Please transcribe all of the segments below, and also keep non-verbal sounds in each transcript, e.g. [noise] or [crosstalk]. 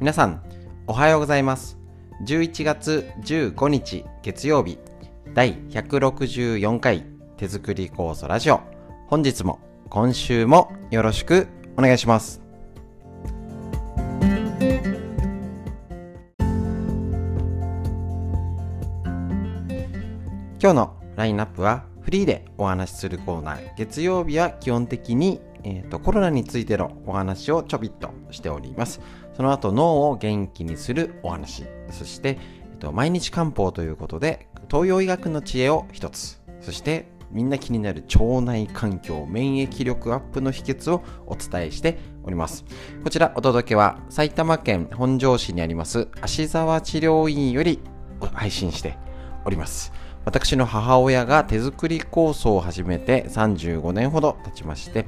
皆さん、おはようございます。11月15日月曜日、第164回手作り酵素ラジオ。本日も、今週もよろしくお願いします。今日のラインナップはフリーでお話しするコーナー。月曜日は基本的にえーと、コロナについてのお話をちょびっとしております。その後脳を元気にするお話、そして、えーと、毎日漢方ということで東洋医学の知恵を一つ、そしてみんな気になる腸内環境、免疫力アップの秘訣をお伝えしております。こちらお届けは埼玉県本庄市にあります芦沢治療院より配信しております。私の母親が手作り酵素を始めて35年ほど経ちまして、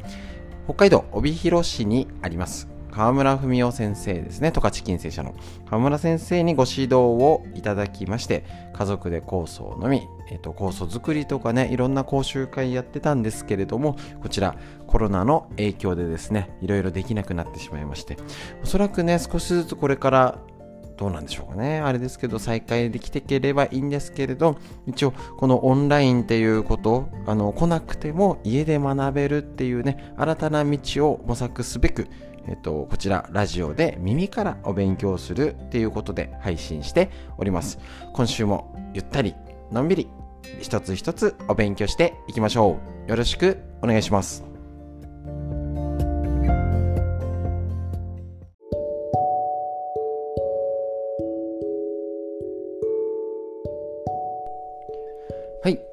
北海道帯広市にあります河村文夫先生ですね、十勝金星社の河村先生にご指導をいただきまして、家族で酵素を飲み、えっ、と、酵素作りとかね、いろんな講習会やってたんですけれども、こちらコロナの影響でですね、いろいろできなくなってしまいまして、おそらくね、少しずつこれからどうなんでしょうかね。あれですけど、再開できてければいいんですけれど、一応、このオンラインっていうこと、あの、来なくても家で学べるっていうね、新たな道を模索すべく、えっと、こちら、ラジオで耳からお勉強するっていうことで配信しております。今週もゆったり、のんびり、一つ一つお勉強していきましょう。よろしくお願いします。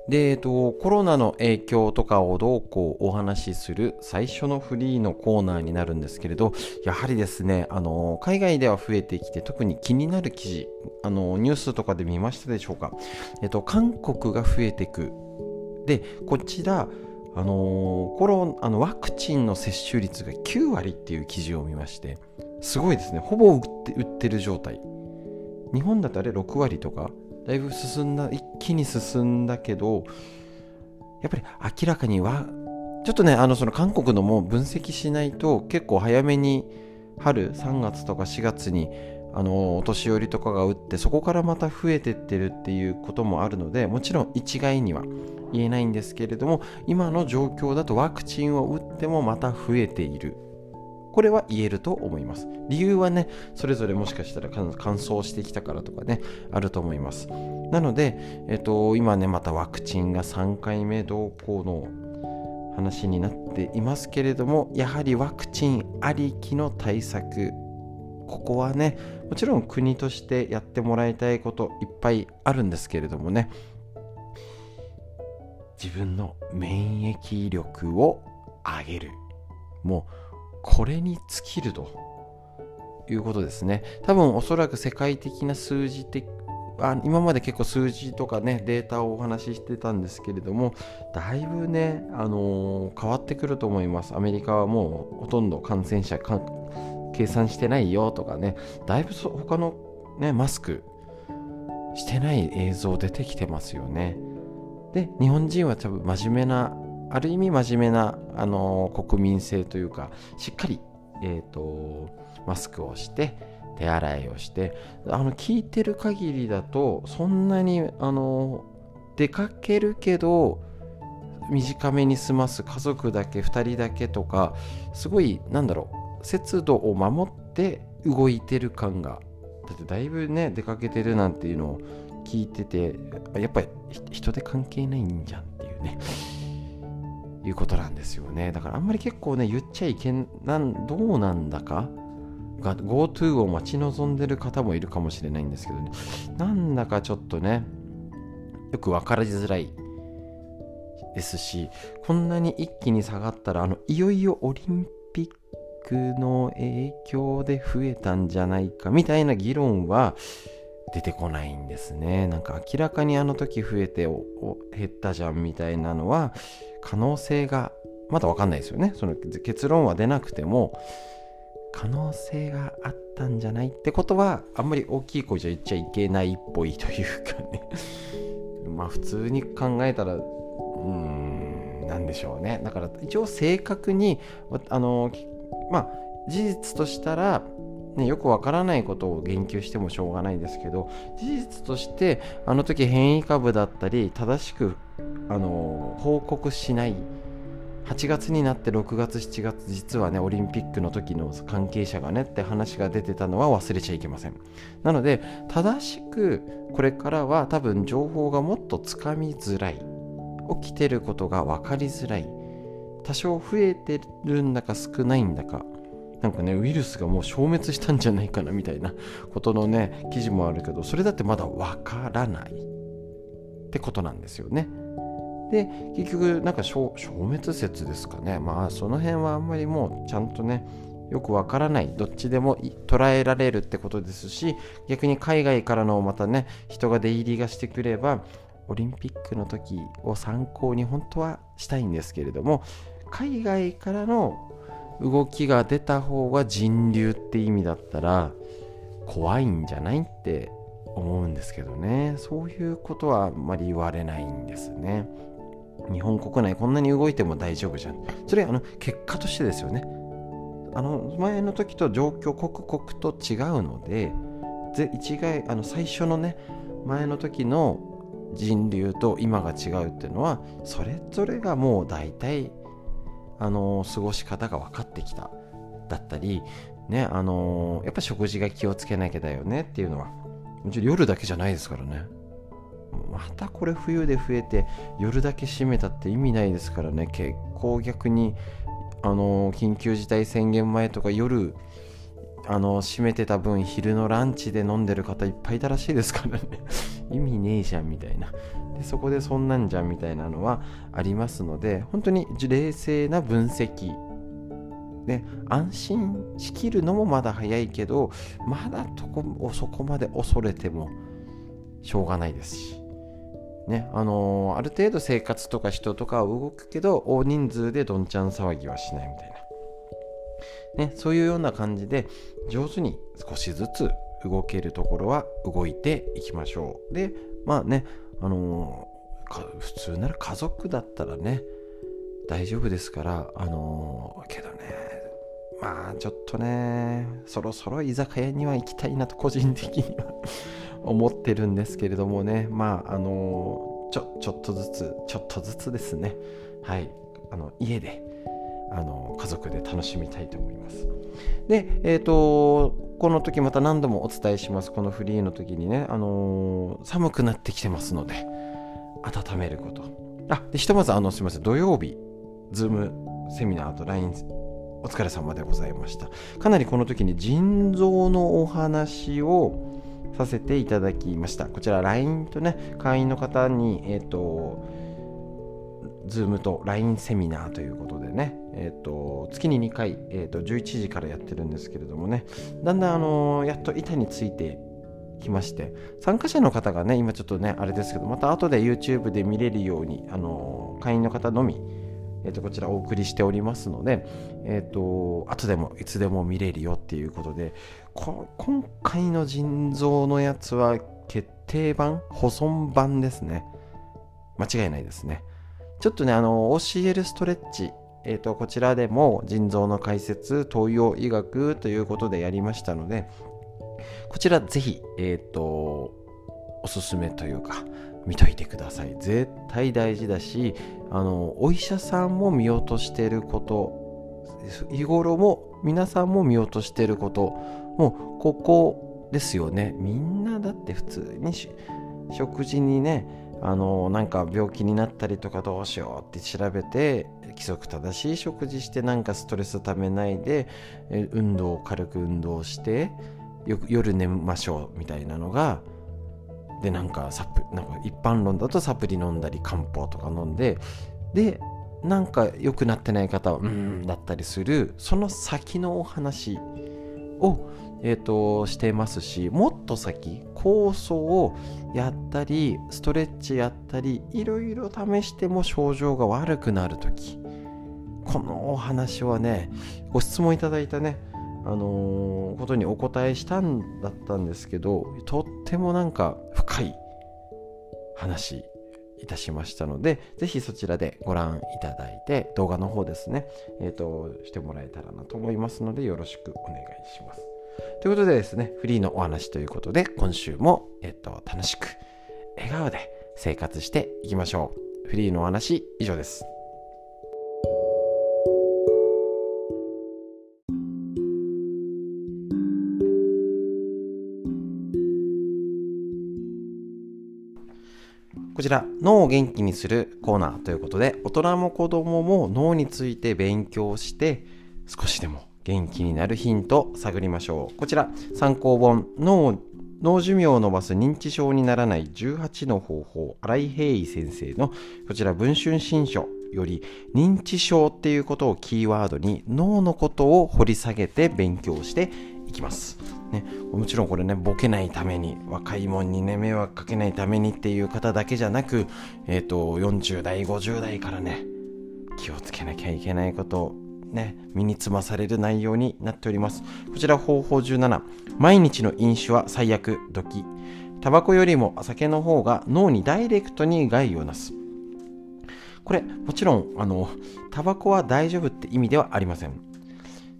で、えっと、コロナの影響とかをどうこうお話しする最初のフリーのコーナーになるんですけれど、やはりですね、あの、海外では増えてきて、特に気になる記事、あの、ニュースとかで見ましたでしょうか？えっと、韓国が増えていく。で、こちら、あのコロあのワクチンの接種率が9割っていう記事を見まして、すごいですね。ほぼ売って売ってる状態。日本だとあれ6割とか？だいぶ進んだ一気に進んだけどやっぱり明らかにはちょっとねあのその韓国のも分析しないと結構早めに春3月とか4月にあのお年寄りとかが打ってそこからまた増えてってるっていうこともあるのでもちろん一概には言えないんですけれども今の状況だとワクチンを打ってもまた増えている。これは言えると思います。理由はね、それぞれもしかしたら乾燥してきたからとかね、あると思います。なので、えっと、今ね、またワクチンが3回目同行の話になっていますけれども、やはりワクチンありきの対策、ここはね、もちろん国としてやってもらいたいこといっぱいあるんですけれどもね、自分の免疫力を上げる。もうこれに尽きるということですね。多分おそらく世界的な数字的あ今まで結構数字とかねデータをお話ししてたんですけれどもだいぶね、あのー、変わってくると思いますアメリカはもうほとんど感染者計算してないよとかねだいぶそ他のねマスクしてない映像出てきてますよねで日本人は多分真面目なある意味真面目な、あの国民性というかしっかり、えーと、マスクをして手洗いをしてあの聞いてる限りだとそんなにあの出かけるけど短めに済ます家族だけ2人だけとかすごいなんだろう節度を守って動いてる感がだってだいぶね出かけてるなんていうのを聞いててやっぱり人で関係ないんじゃんっていうね。いうことなんですよね。だからあんまり結構ね、言っちゃいけん、なんどうなんだかが GoTo を待ち望んでる方もいるかもしれないんですけどね、なんだかちょっとね、よく分からりづらいですし、こんなに一気に下がったら、あのいよいよオリンピックの影響で増えたんじゃないかみたいな議論は出てこないんですね。なんか明らかにあの時増えて減ったじゃんみたいなのは可能性がまだ分かんないですよね。その結論は出なくても可能性があったんじゃないってことはあんまり大きい声じゃ言っちゃいけないっぽいというかね。[laughs] まあ普通に考えたらうーんなんでしょうね。だから一応正確にあのまあ事実としたらね、よくわからないことを言及してもしょうがないですけど事実としてあの時変異株だったり正しくあの報告しない8月になって6月7月実はねオリンピックの時の関係者がねって話が出てたのは忘れちゃいけません。なので正しくこれからは多分情報がもっとつかみづらい起きてることが分かりづらい多少増えてるんだか少ないんだかなんかねウイルスがもう消滅したんじゃないかなみたいなことのね記事もあるけどそれだってまだ分からない。ってことなんですよね。で結局なんか消滅説ですかね。まあその辺はあんまりもうちゃんとねよくわからない。どっちでも捉えられるってことですし逆に海外からのまたね人が出入りがしてくればオリンピックの時を参考に本当はしたいんですけれども海外からの動きが出た方が人流って意味だったら怖いんじゃないって思うんですけどね。そういうことはあんまり言われないんですね。日本国内こんなに動いても大丈夫じゃん。それあの結果としてですよね。あの前の時と状況刻々と違うので一概あの最初のね前の時の人流と今が違うっていうのはそれぞれがもう大体あの過ごし方が分かってきただったりねあのやっぱ食事が気をつけなきゃだよねっていうのはもちろん夜だけじゃないですからね。またこれ冬で増えて夜だけ閉めたって意味ないですからね。結構逆にあの緊急事態宣言前とか夜あの閉めてた分昼のランチで飲んでる方いっぱいいたらしいですからね。[laughs] 意味ねえじゃんみたいな。でそこでそんなんじゃんみたいなのはありますので本当に冷静な分析。で安心しきるのもまだ早いけどまだとこそこまで恐れてもしょうがないですし。ねあのー、ある程度生活とか人とかは動くけど大人数でどんちゃん騒ぎはしないみたいな、ね、そういうような感じで上手に少しずつ動けるところは動いていきましょう。でまあねあのー、普通なら家族だったらね大丈夫ですからあのー、けどねまあちょっとねそろそろ居酒屋には行きたいなと個人的には [laughs] 思ってるんですけれどもねまああのちょちょっとずつちょっとずつですね。はい。あの家であの家族で楽しみたいと思います。でえ、ー、とこの時また何度もお伝えします。このフリーの時にねあの寒くなってきてますので温めること。あでひとまずあのすみません。土曜日ズームセミナーと LINE お疲れ様でございました。かなりこの時に腎臓のお話をさせていただきました。こちら LINE とね、会員の方に、えっ、ー、と、Zoom と LINE セミナーということでね、え、ー、と、月に2回、え、ー、と、11時からやってるんですけれどもね、だんだん、あのやっと板についてきまして、参加者の方がね、今ちょっとね、あれですけど、また後で YouTube で見れるように、あの会員の方のみ、えー、とこちらお送りしておりますので、え、ー、と、後でもいつでも見れるよっていうことで、今回の腎臓のやつは決定版、保存版ですね。間違いないですね。ちょっとね、あの、OCL ストレッチ、えっ、ー、と、こちらでも腎臓の解説、東洋医学ということでやりましたので、こちらぜひ、えっ、ー、と、おすすめというか、見といてください。絶対大事だしあのお医者さんも見落としてること日頃も皆さんも見落としてることもうここですよね。みんなだって普通に食事にねあのなんか病気になったりとかどうしようって調べて規則正しい食事してなんかストレスためないで運動軽く運動して夜寝ましょうみたいなのがでなんかサプなんか一般論だとサプリ飲んだり漢方とか飲んででなんか良くなってない方はうんだったりするその先のお話を、えーと、してますしもっと先酵素をやったりストレッチやったりいろいろ試しても症状が悪くなる時このお話はねご質問いただいたねあのー、ことにお答えしたんだったんですけどとってもなんか深い話いたしましたのでぜひそちらでご覧いただいて動画の方ですねえっ、ー、としてもらえたらなと思いますのでよろしくお願いします。ということでですね、フリーのお話ということで、今週も、えっと、楽しく、笑顔で生活していきましょう。フリーのお話、以上です。こちら脳を元気にするコーナーということで大人も子供も脳について勉強して少しでも元気になるヒント探りましょう。こちら参考本脳寿命を伸ばす認知症にならない18の方法新井平井先生のこちら文春新書より認知症っていうことをキーワードに脳のことを掘り下げて勉強していきます。ね、もちろんこれね、ボケないために、若いもんにね、迷惑かけないためにっていう方だけじゃなく、え、ー、と、40代、50代からね、気をつけなきゃいけないことね、身につまされる内容になっております。こちら方法17、毎日の飲酒は最悪、時。タバコよりも酒の方が脳にダイレクトに害をなす。これ、もちろん、あの、タバコは大丈夫って意味ではありません。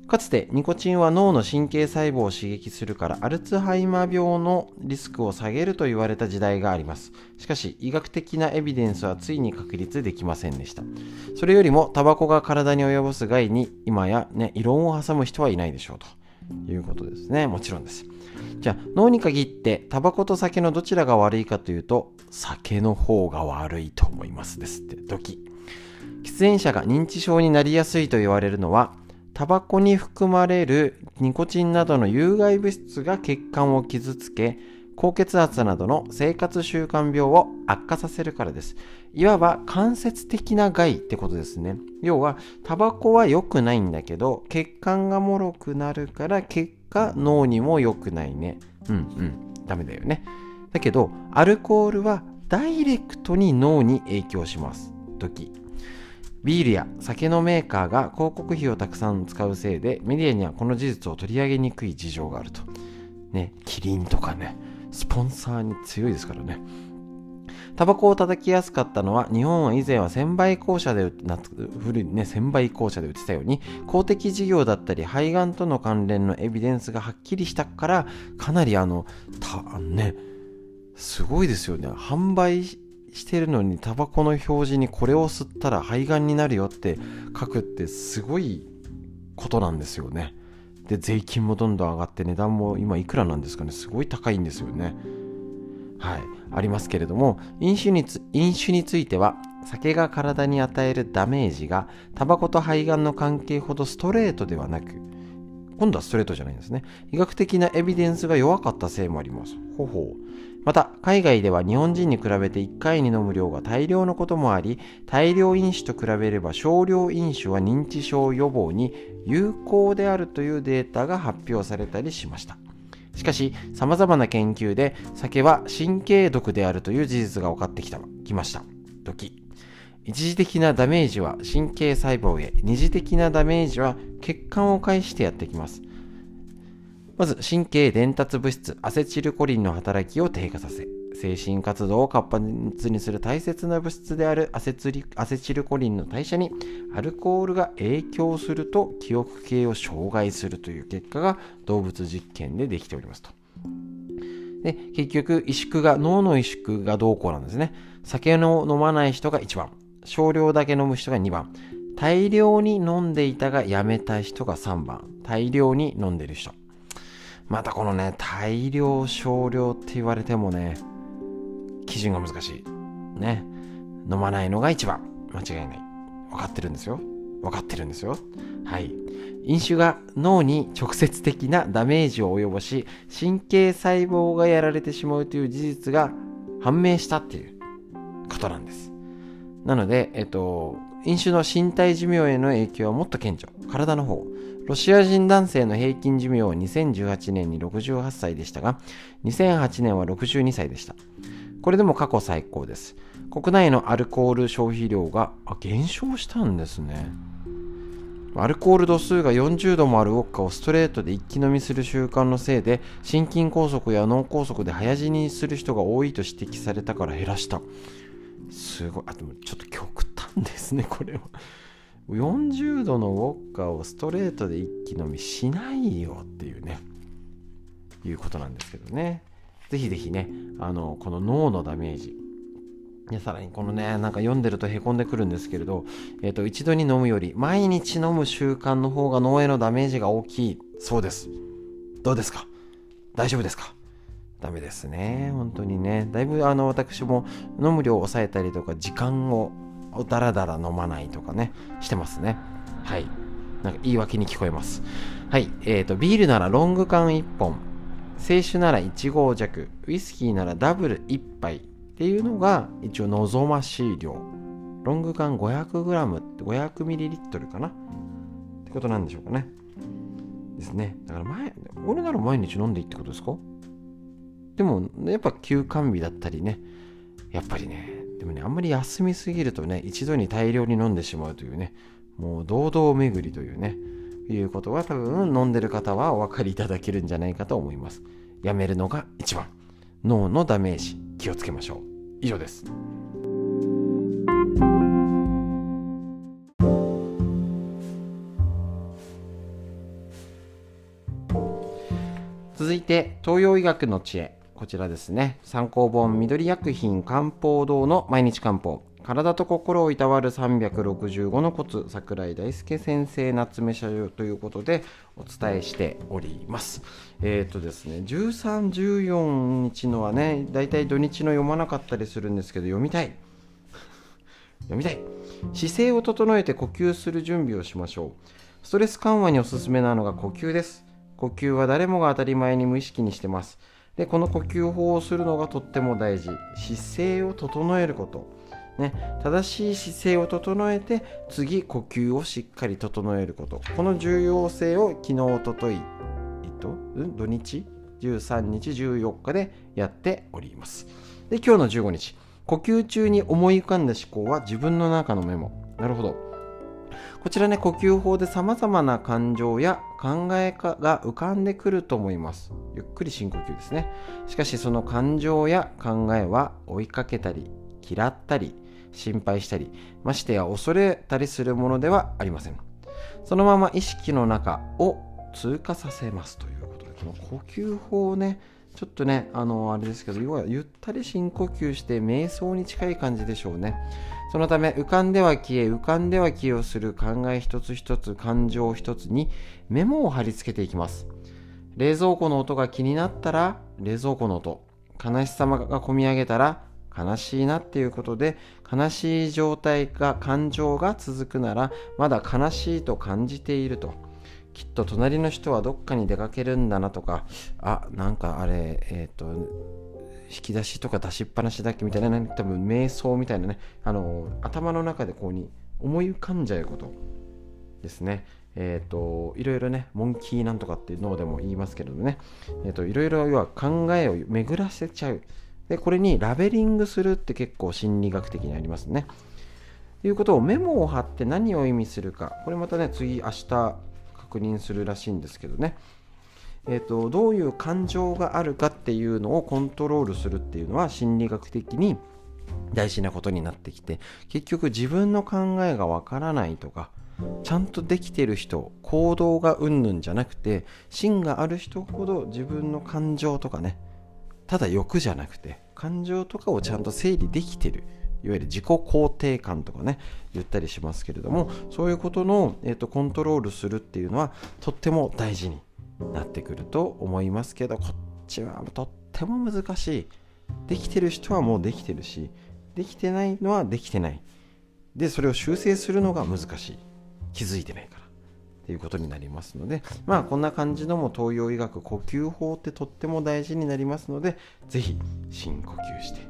かつてニコチンは脳の神経細胞を刺激するからアルツハイマー病のリスクを下げると言われた時代があります。しかし医学的なエビデンスはついに確立できませんでした。それよりもタバコが体に及ぼす害に今やね、異論を挟む人はいないでしょうということですね。もちろんです。じゃあ脳に限ってタバコと酒のどちらが悪いかというと酒の方が悪いと思いますですって時喫煙者が認知症になりやすいと言われるのはタバコに含まれるニコチンなどの有害物質が血管を傷つけ、高血圧などの生活習慣病を悪化させるからです。いわば間接的な害ってことですね。要は、タバコは良くないんだけど、血管が脆くなるから結果脳にも良くないね。うんうん。ダメだよね。だけど、アルコールはダイレクトに脳に影響します。時。ビールや酒のメーカーが広告費をたくさん使うせいでメディアにはこの事実を取り上げにくい事情があると。ね、キリンとかね、スポンサーに強いですからね。タバコを叩きやすかったのは日本は以前は1000倍校舎で古いね1000倍校舎で売ってたように公的事業だったり肺がんとの関連のエビデンスがはっきりしたからかなりあのたねすごいですよね販売してるのにタバコの表示にこれを吸ったら肺がんになるよって書くってすごいことなんですよね。で税金もどんどん上がって値段も今いくらなんですかね。すごい高いんですよね。はい。ありますけれども飲酒につ飲酒については酒が体に与えるダメージがタバコと肺がんの関係ほどストレートではなく今度はストレートじゃないんですね。医学的なエビデンスが弱かったせいもあります。ほほう。また、海外では日本人に比べて1回に飲む量が大量のこともあり、大量飲酒と比べれば少量飲酒は認知症予防に有効であるというデータが発表されたりしました。しかし、様々な研究で酒は神経毒であるという事実が分かってきたきました。時。一時的なダメージは神経細胞へ、二次的なダメージは血管を介してやってきます。まず神経伝達物質アセチルコリンの働きを低下させ精神活動を活発にする大切な物質であるアセチルコリンの代謝にアルコールが影響すると記憶系を障害するという結果が動物実験でできておりますと。で結局萎縮が脳の萎縮がどうこうなんですね。酒を飲まない人が1番少量だけ飲む人が2番大量に飲んでいたがやめた人が3番大量に飲んでる人またこのね、大量少量って言われてもね、基準が難しい。ね。飲まないのが一番。間違いない。分かってるんですよ。分かってるんですよ。はい。飲酒が脳に直接的なダメージを及ぼし、神経細胞がやられてしまうという事実が判明したっていうことなんです。なので、えっと、飲酒の身体寿命への影響はもっと顕著。体の方。ロシア人男性の平均寿命は2018年に68歳でしたが、2008年は62歳でした。これでも過去最高です。国内のアルコール消費量が減少したんですね。アルコール度数が40度もあるウォッカをストレートで一気飲みする習慣のせいで心筋梗塞や脳梗塞で早死にする人が多いと指摘されたから減らした。すごい。あ、でもちょっと極端ですね、これは。40度のウォッカをストレートで一気飲みしないよっていうね。いうことなんですけどね。ぜひぜひね、あの、この脳のダメージ。でさらにこのね、なんか読んでるとへこんでくるんですけれど、えっ、ー、と、一度に飲むより、毎日飲む習慣の方が脳へのダメージが大きい。そうです。どうですか？大丈夫ですか？ダメですね。本当にね。だいぶあの私も飲む量を抑えたりとか、時間をだらだら飲まないとかね、してますね。はい。なんか言い訳に聞こえます。はい。えっ、ー、と、ビールならロング缶1本、清酒なら1合弱、ウイスキーならダブル1杯っていうのが一応望ましい量。ロング缶 500g って 500ml かなってことなんでしょうかね。ですね。だから前、俺なら毎日飲んでいいってことですか？でも、やっぱ休館日だったりね、やっぱりね、でもね、あんまり休みすぎるとね、一度に大量に飲んでしまうというね、もう堂々巡りというね、いうことは多分飲んでる方はお分かりいただけるんじゃないかと思います。やめるのが一番。脳のダメージ、気をつけましょう。以上です。続いて、東洋医学の知恵。こちらですね。参考本緑薬品漢方堂の毎日漢方。体と心をいたわる365のコツ桜井大輔先生夏目社長ということでお伝えしております。えっ、ー、とですね13、14日のはねだいたい土日の読まなかったりするんですけど読みたい。[laughs] 読みたい。姿勢を整えて呼吸する準備をしましょう。ストレス緩和におすすめなのが呼吸です。呼吸は誰もが当たり前に無意識にしてます。でこの呼吸法をするのがとっても大事。姿勢を整えること。ね、正しい姿勢を整えて次呼吸をしっかり整えること。この重要性を昨日おととい、えっと、土日？13日？14日でやっております。で今日の15日。呼吸中に思い浮かんだ思考は自分の中のメモ。なるほど。こちらね、呼吸法で様々な感情や考えが浮かんでくると思います。ゆっくり深呼吸ですね。しかしその感情や考えは追いかけたり、嫌ったり、心配したり、ましてや恐れたりするものではありません。そのまま意識の中を通過させますということで、この呼吸法をね、ちょっとね、あの、あれですけど、要はゆったり深呼吸して瞑想に近い感じでしょうね。そのため、浮かんでは消え、浮かんでは消えをする考え一つ一つ、感情一つにメモを貼り付けていきます。冷蔵庫の音が気になったら、冷蔵庫の音。悲しさが込み上げたら、悲しいなっていうことで悲しい状態が感情が続くならまだ悲しいと感じているときっと隣の人はどっかに出かけるんだなとかあなんかあれえっ、ー、と引き出しとか出しっぱなしだっけみたいな、ね、多分瞑想みたいなねあの頭の中でこうに思い浮かんじゃうことですねえっ、ー、といろいろねモンキーなんとかっていうのでも言いますけどねえっ、ー、といろいろ要は考えを巡らせちゃうで、これにラベリングするって結構心理学的にありますね。ということをメモを貼って何を意味するか。これまたね、次明日確認するらしいんですけどね。えーと、どういう感情があるかっていうのをコントロールするっていうのは心理学的に大事なことになってきて結局自分の考えがわからないとかちゃんとできてる人行動がうんぬんじゃなくて芯がある人ほど自分の感情とかねただ欲じゃなくて感情とかをちゃんと整理できてるいわゆる自己肯定感とかね言ったりしますけれどもそういうことの、えーと、コントロールするっていうのはとっても大事になってくると思いますけどこっちはとっても難しい。できてる人はもうできてるしできてないのはできてない。でそれを修正するのが難しい。気づいてないからということになりますので、まあこんな感じのも東洋医学呼吸法ってとっても大事になりますので、ぜひ深呼吸して、しっ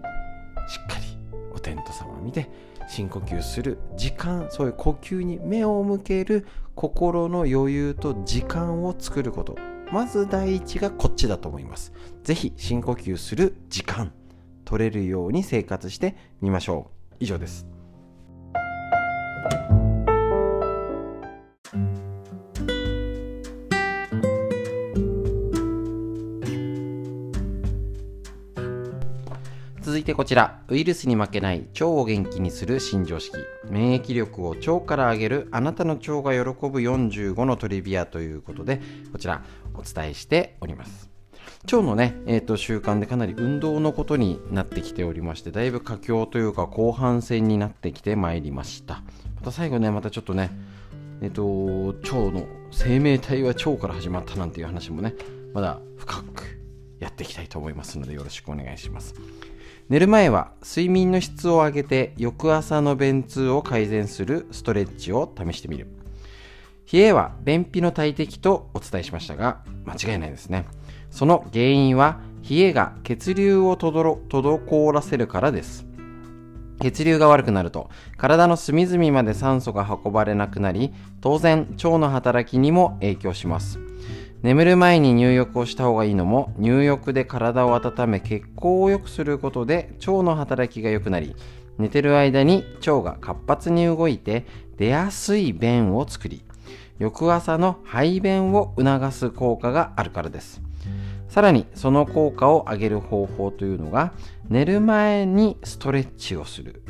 かりお天道様を見て、深呼吸する時間、そういう呼吸に目を向ける心の余裕と時間を作ること。まず第一がこっちだと思います。是非深呼吸する時間、取れるように生活してみましょう。以上です。続いてこちら、ウイルスに負けない腸を元気にする新常識。免疫力を腸から上げるあなたの腸が喜ぶ45のトリビアということで、こちらお伝えしております。腸のね、えー、と習慣でかなり運動のことになってきておりましてだいぶ佳境というか後半戦になってきてまいりましたまた最後ねまたちょっとねえっ、ー、と腸の生命体は腸から始まったなんていう話もねまだ深くやっていきたいと思いますのでよろしくお願いします寝る前は睡眠の質を上げて翌朝の便通を改善するストレッチを試してみる。冷えは便秘の大敵とお伝えしましたが間違いないですね。その原因は冷えが血流を滞らせるからです。血流が悪くなると体の隅々まで酸素が運ばれなくなり当然腸の働きにも影響します。眠る前に入浴をした方がいいのも入浴で体を温め血行を良くすることで腸の働きが良くなり寝てる間に腸が活発に動いて出やすい便を作り翌朝の排便を促す効果があるからです。さらにその効果を上げる方法というのが寝る前にストレッチをする。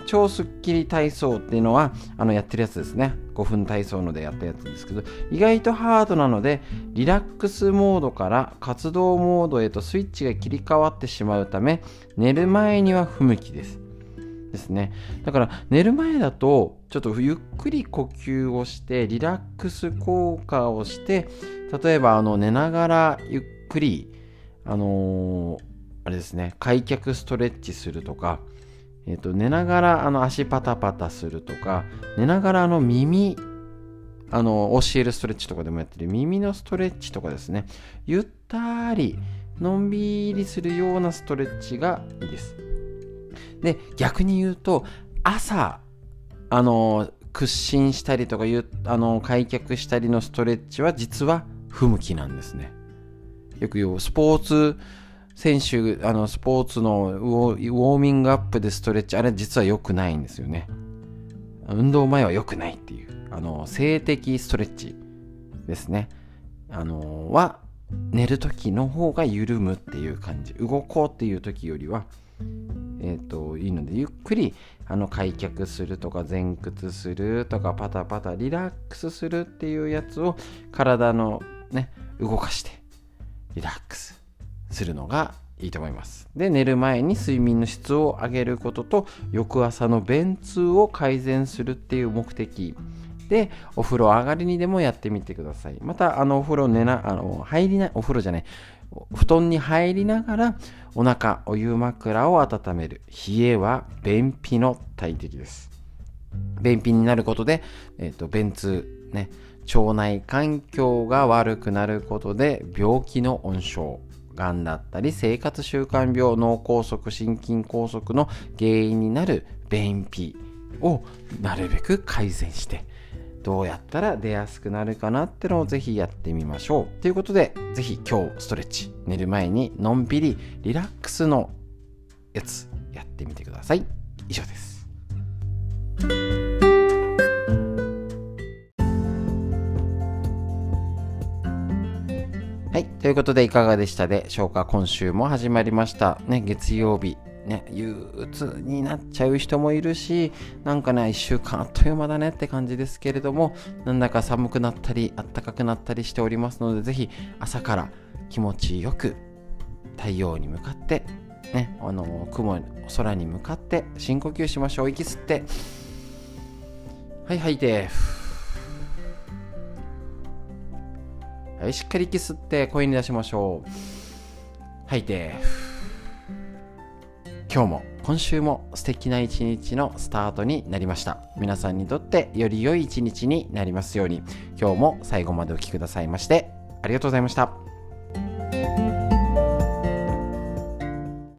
超スッキリ体操っていうのはあのやってるやつですね。5分体操のでやったやつですけど意外とハードなのでリラックスモードから活動モードへとスイッチが切り替わってしまうため寝る前には不向きです。ですね。だから寝る前だとちょっとゆっくり呼吸をしてリラックス効果をして例えばあの寝ながらゆっくり、あのー、あれですね、開脚ストレッチするとか、えっ、と、寝ながらあの足パタパタするとか、寝ながらあの耳、あの、教えるストレッチとかでもやってる耳のストレッチとかですね、ゆったり、のんびりするようなストレッチがいいです。で、逆に言うと、朝、あの、屈伸したりとかあの開脚したりのストレッチは実は不向きなんですね。よく言うスポーツ選手、あの、スポーツのウォーミングアップでストレッチ、あれ実は良くないんですよね。運動前は良くないっていう、あの、静的ストレッチですね。あの、は、寝る時の方が緩むっていう感じ。動こうっていう時よりは、えっ、ー、と、いいので、ゆっくり、あの、開脚するとか、前屈するとか、パタパタリラックスするっていうやつを、体のね、動かして、リラックスするのがいいと思います。で、寝る前に睡眠の質を上げることと、翌朝の便通を改善するっていう目的で、お風呂上がりにでもやってみてください。また、あの、お風呂寝な、あの、入りな、お風呂じゃない、布団に入りながら、お腹、お湯枕を温める。冷えは便秘の大敵です。便秘になることで、えっ、ー、と、便通、ね、腸内環境が悪くなることで病気の温床がんだったり生活習慣病脳梗塞心筋梗塞の原因になる便秘をなるべく改善してどうやったら出やすくなるかなってのをぜひやってみましょう。ということでぜひ今日ストレッチ寝る前にのんびりリラックスのやつやってみてください。以上です。はい。ということで、いかがでしたでしょうか今週も始まりました。ね、月曜日。ね、憂鬱になっちゃう人もいるし、なんかね、一週間あっという間だねって感じですけれども、なんだか寒くなったり、暖かくなったりしておりますので、ぜひ朝から気持ちよく太陽に向かって、ね、あの、雲、空に向かって深呼吸しましょう。息吸って、はい、吐いて、しっかり息吸って声に出しましょう。吐いて。今日も今週も素敵な一日のスタートになりました。皆さんにとってより良い一日になりますように、今日も最後までお聴きくださいまして、ありがとうございました。